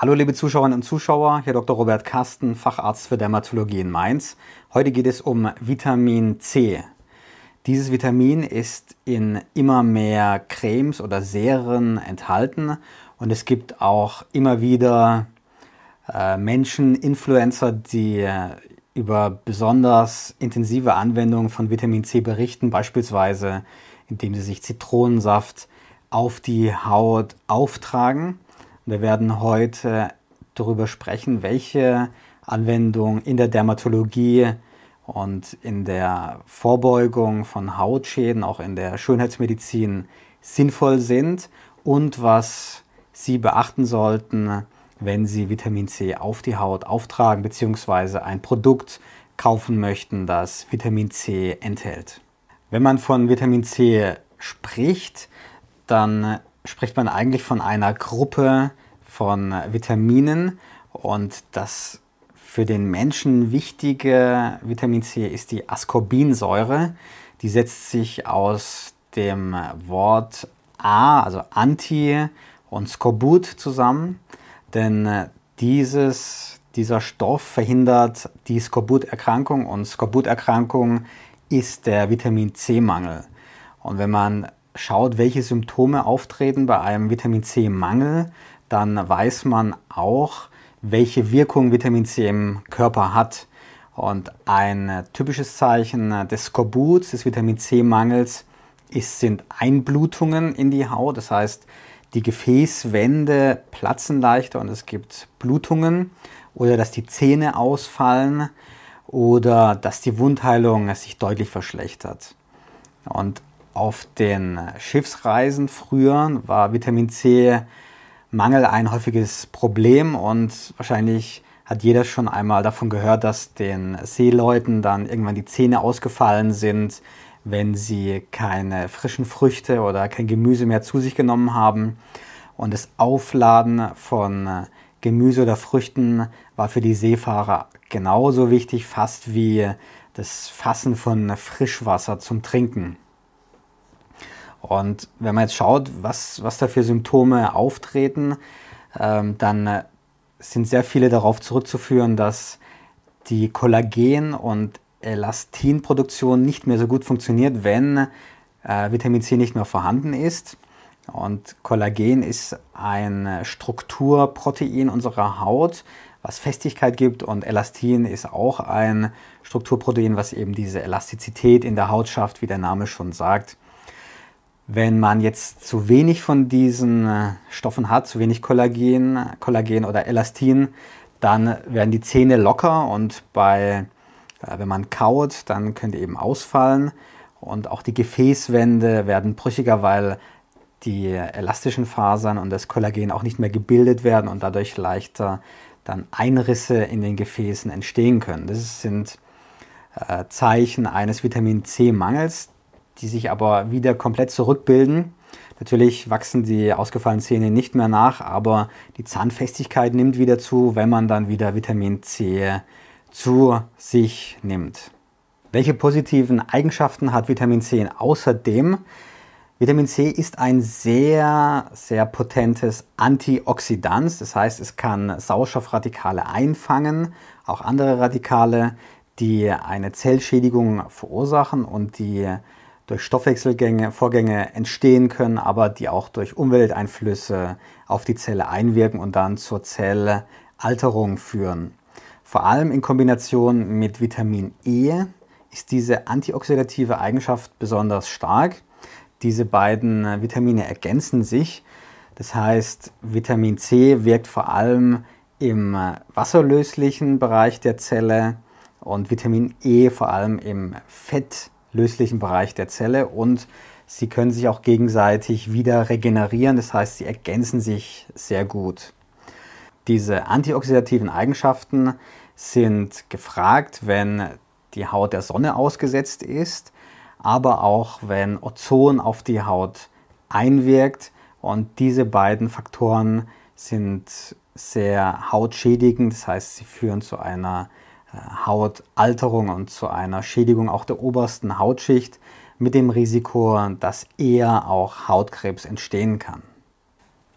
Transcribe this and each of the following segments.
Hallo liebe Zuschauerinnen und Zuschauer, hier Dr. Robert Kasten, Facharzt für Dermatologie in Mainz. Heute geht es um Vitamin C. Dieses Vitamin ist in immer mehr Cremes oder Serien enthalten und es gibt auch immer wieder äh, Menschen, Influencer, die äh, über besonders intensive Anwendungen von Vitamin C berichten, beispielsweise indem sie sich Zitronensaft auf die Haut auftragen. Wir werden heute darüber sprechen, welche Anwendungen in der Dermatologie und in der Vorbeugung von Hautschäden, auch in der Schönheitsmedizin sinnvoll sind und was Sie beachten sollten, wenn Sie Vitamin C auf die Haut auftragen bzw. ein Produkt kaufen möchten, das Vitamin C enthält. Wenn man von Vitamin C spricht, dann spricht man eigentlich von einer Gruppe von Vitaminen und das für den Menschen wichtige Vitamin C ist die Ascorbinsäure. Die setzt sich aus dem Wort A, also Anti und Skorbut zusammen, denn dieses, dieser Stoff verhindert die Skorbuterkrankung und Skorbuterkrankung ist der Vitamin C-Mangel. Und wenn man schaut, welche Symptome auftreten bei einem Vitamin C-Mangel, dann weiß man auch, welche Wirkung Vitamin C im Körper hat. Und ein typisches Zeichen des Skorbuts, des Vitamin C-Mangels, sind Einblutungen in die Haut. Das heißt, die Gefäßwände platzen leichter und es gibt Blutungen oder dass die Zähne ausfallen oder dass die Wundheilung sich deutlich verschlechtert. Und auf den Schiffsreisen früher war Vitamin C Mangel ein häufiges Problem und wahrscheinlich hat jeder schon einmal davon gehört, dass den Seeleuten dann irgendwann die Zähne ausgefallen sind, wenn sie keine frischen Früchte oder kein Gemüse mehr zu sich genommen haben. Und das Aufladen von Gemüse oder Früchten war für die Seefahrer genauso wichtig, fast wie das Fassen von Frischwasser zum Trinken. Und wenn man jetzt schaut, was, was da für Symptome auftreten, ähm, dann äh, sind sehr viele darauf zurückzuführen, dass die Kollagen- und Elastinproduktion nicht mehr so gut funktioniert, wenn äh, Vitamin C nicht mehr vorhanden ist. Und Kollagen ist ein Strukturprotein unserer Haut, was Festigkeit gibt. Und Elastin ist auch ein Strukturprotein, was eben diese Elastizität in der Haut schafft, wie der Name schon sagt. Wenn man jetzt zu wenig von diesen äh, Stoffen hat, zu wenig Kollagen, Kollagen oder Elastin, dann werden die Zähne locker und bei, äh, wenn man kaut, dann können die eben ausfallen und auch die Gefäßwände werden brüchiger, weil die elastischen Fasern und das Kollagen auch nicht mehr gebildet werden und dadurch leichter dann Einrisse in den Gefäßen entstehen können. Das sind äh, Zeichen eines Vitamin C-Mangels, die sich aber wieder komplett zurückbilden. Natürlich wachsen die ausgefallenen Zähne nicht mehr nach, aber die Zahnfestigkeit nimmt wieder zu, wenn man dann wieder Vitamin C zu sich nimmt. Welche positiven Eigenschaften hat Vitamin C außerdem? Vitamin C ist ein sehr, sehr potentes Antioxidant. Das heißt, es kann Sauerstoffradikale einfangen, auch andere Radikale, die eine Zellschädigung verursachen und die durch Stoffwechselgänge, Vorgänge entstehen können, aber die auch durch Umwelteinflüsse auf die Zelle einwirken und dann zur Zellalterung führen. Vor allem in Kombination mit Vitamin E ist diese antioxidative Eigenschaft besonders stark. Diese beiden Vitamine ergänzen sich. Das heißt, Vitamin C wirkt vor allem im wasserlöslichen Bereich der Zelle und Vitamin E vor allem im Fett löslichen Bereich der Zelle und sie können sich auch gegenseitig wieder regenerieren, das heißt, sie ergänzen sich sehr gut. Diese antioxidativen Eigenschaften sind gefragt, wenn die Haut der Sonne ausgesetzt ist, aber auch wenn Ozon auf die Haut einwirkt. Und diese beiden Faktoren sind sehr hautschädigend, das heißt, sie führen zu einer Hautalterung und zu einer Schädigung auch der obersten Hautschicht mit dem Risiko, dass eher auch Hautkrebs entstehen kann.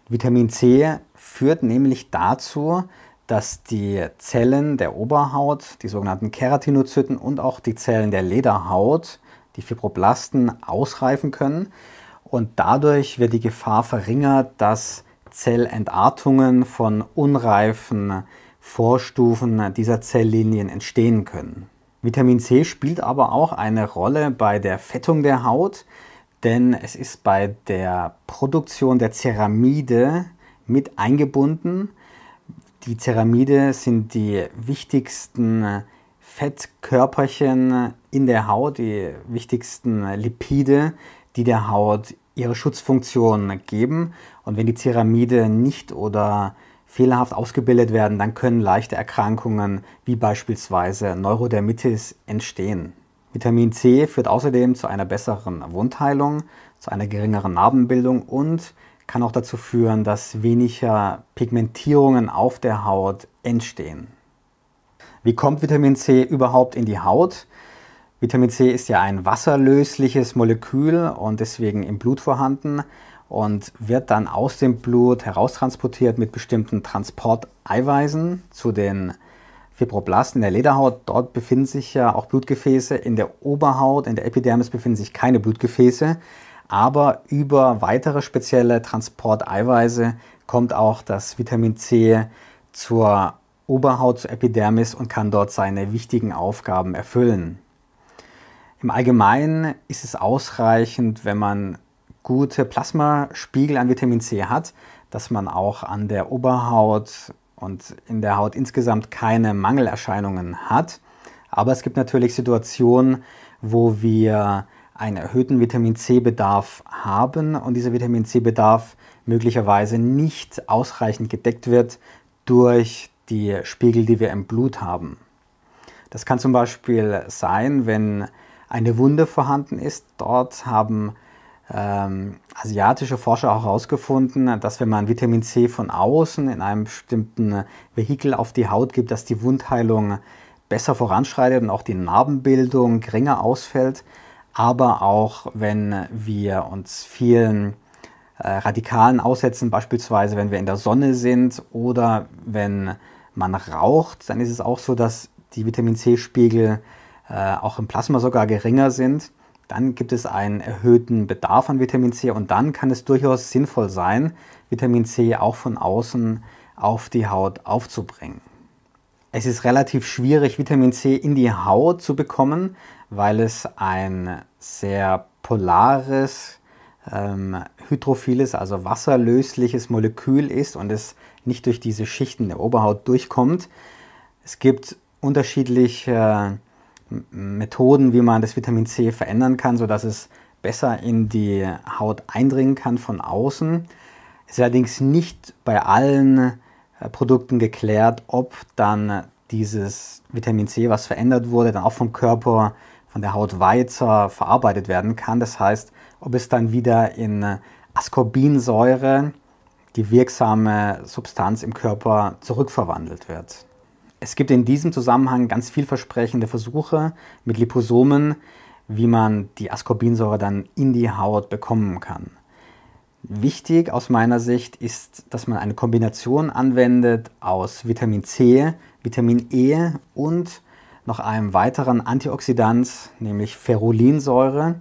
Vitamin C führt nämlich dazu, dass die Zellen der Oberhaut, die sogenannten Keratinozyten und auch die Zellen der Lederhaut, die Fibroblasten, ausreifen können. Und dadurch wird die Gefahr verringert, dass Zellentartungen von unreifen Vorstufen dieser Zelllinien entstehen können. Vitamin C spielt aber auch eine Rolle bei der Fettung der Haut, denn es ist bei der Produktion der Ceramide mit eingebunden. Die Ceramide sind die wichtigsten Fettkörperchen in der Haut, die wichtigsten Lipide, die der Haut ihre Schutzfunktion geben. Und wenn die Ceramide nicht oder fehlerhaft ausgebildet werden, dann können leichte Erkrankungen wie beispielsweise Neurodermitis entstehen. Vitamin C führt außerdem zu einer besseren Wundheilung, zu einer geringeren Narbenbildung und kann auch dazu führen, dass weniger Pigmentierungen auf der Haut entstehen. Wie kommt Vitamin C überhaupt in die Haut? Vitamin C ist ja ein wasserlösliches Molekül und deswegen im Blut vorhanden und wird dann aus dem Blut heraustransportiert mit bestimmten Transporteiweißen zu den Fibroblasten der Lederhaut, dort befinden sich ja auch Blutgefäße. In der Oberhaut, in der Epidermis befinden sich keine Blutgefäße. Aber über weitere spezielle Transporteiweiße kommt auch das Vitamin C zur Oberhaut, zur Epidermis und kann dort seine wichtigen Aufgaben erfüllen. Im Allgemeinen ist es ausreichend, wenn man gute Plasmaspiegel an Vitamin C hat, dass man auch an der Oberhaut und in der Haut insgesamt keine Mangelerscheinungen hat. Aber es gibt natürlich Situationen, wo wir einen erhöhten Vitamin C-Bedarf haben und dieser Vitamin C-Bedarf möglicherweise nicht ausreichend gedeckt wird durch die Spiegel, die wir im Blut haben. Das kann zum Beispiel sein, wenn eine Wunde vorhanden ist. Dort haben ähm, asiatische Forscher auch herausgefunden, dass wenn man Vitamin C von außen in einem bestimmten Vehikel auf die Haut gibt, dass die Wundheilung besser voranschreitet und auch die Narbenbildung geringer ausfällt. Aber auch wenn wir uns vielen äh, Radikalen aussetzen, beispielsweise wenn wir in der Sonne sind oder wenn man raucht, dann ist es auch so, dass die Vitamin C-Spiegel äh, auch im Plasma sogar geringer sind dann gibt es einen erhöhten Bedarf an Vitamin C und dann kann es durchaus sinnvoll sein, Vitamin C auch von außen auf die Haut aufzubringen. Es ist relativ schwierig, Vitamin C in die Haut zu bekommen, weil es ein sehr polares, ähm, hydrophiles, also wasserlösliches Molekül ist und es nicht durch diese Schichten der Oberhaut durchkommt. Es gibt unterschiedliche Methoden, wie man das Vitamin C verändern kann, sodass es besser in die Haut eindringen kann von außen. Es ist allerdings nicht bei allen äh, Produkten geklärt, ob dann dieses Vitamin C, was verändert wurde, dann auch vom Körper, von der Haut weiter verarbeitet werden kann. Das heißt, ob es dann wieder in Ascorbinsäure, die wirksame Substanz im Körper, zurückverwandelt wird. Es gibt in diesem Zusammenhang ganz vielversprechende Versuche mit Liposomen, wie man die Ascorbinsäure dann in die Haut bekommen kann. Wichtig aus meiner Sicht ist, dass man eine Kombination anwendet aus Vitamin C, Vitamin E und noch einem weiteren Antioxidant, nämlich Ferulinsäure.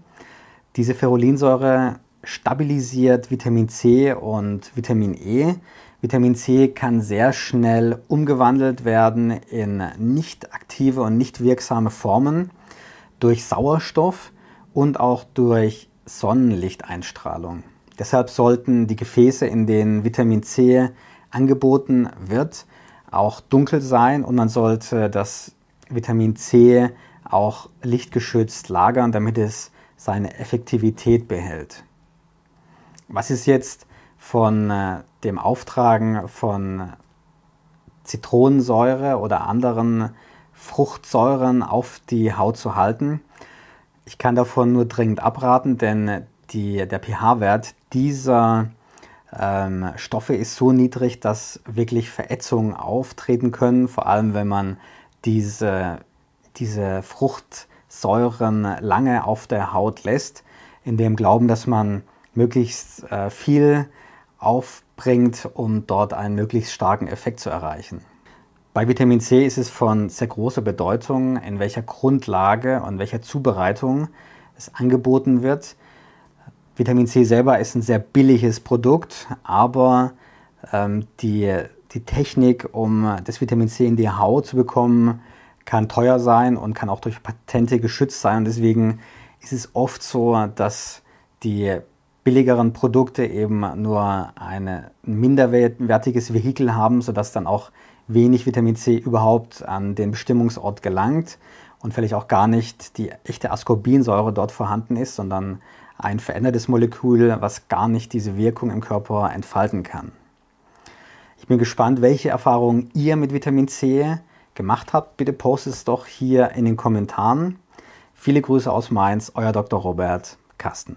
Diese Ferulinsäure stabilisiert Vitamin C und Vitamin E, Vitamin C kann sehr schnell umgewandelt werden in nicht aktive und nicht wirksame Formen durch Sauerstoff und auch durch Sonnenlichteinstrahlung. Deshalb sollten die Gefäße, in denen Vitamin C angeboten wird, auch dunkel sein und man sollte das Vitamin C auch lichtgeschützt lagern, damit es seine Effektivität behält. Was ist jetzt von äh, dem Auftragen von Zitronensäure oder anderen Fruchtsäuren auf die Haut zu halten. Ich kann davon nur dringend abraten, denn die, der pH-Wert dieser ähm, Stoffe ist so niedrig, dass wirklich Verätzungen auftreten können, vor allem wenn man diese, diese Fruchtsäuren lange auf der Haut lässt, in dem Glauben, dass man möglichst äh, viel auf bringt, um dort einen möglichst starken Effekt zu erreichen. Bei Vitamin C ist es von sehr großer Bedeutung, in welcher Grundlage und welcher Zubereitung es angeboten wird. Vitamin C selber ist ein sehr billiges Produkt, aber ähm, die, die Technik, um das Vitamin C in die Haut zu bekommen, kann teuer sein und kann auch durch Patente geschützt sein. Und deswegen ist es oft so, dass die billigeren Produkte eben nur ein minderwertiges Vehikel haben, sodass dann auch wenig Vitamin C überhaupt an den Bestimmungsort gelangt und vielleicht auch gar nicht die echte Ascorbinsäure dort vorhanden ist, sondern ein verändertes Molekül, was gar nicht diese Wirkung im Körper entfalten kann. Ich bin gespannt, welche Erfahrungen ihr mit Vitamin C gemacht habt. Bitte postet es doch hier in den Kommentaren. Viele Grüße aus Mainz, euer Dr. Robert Carsten.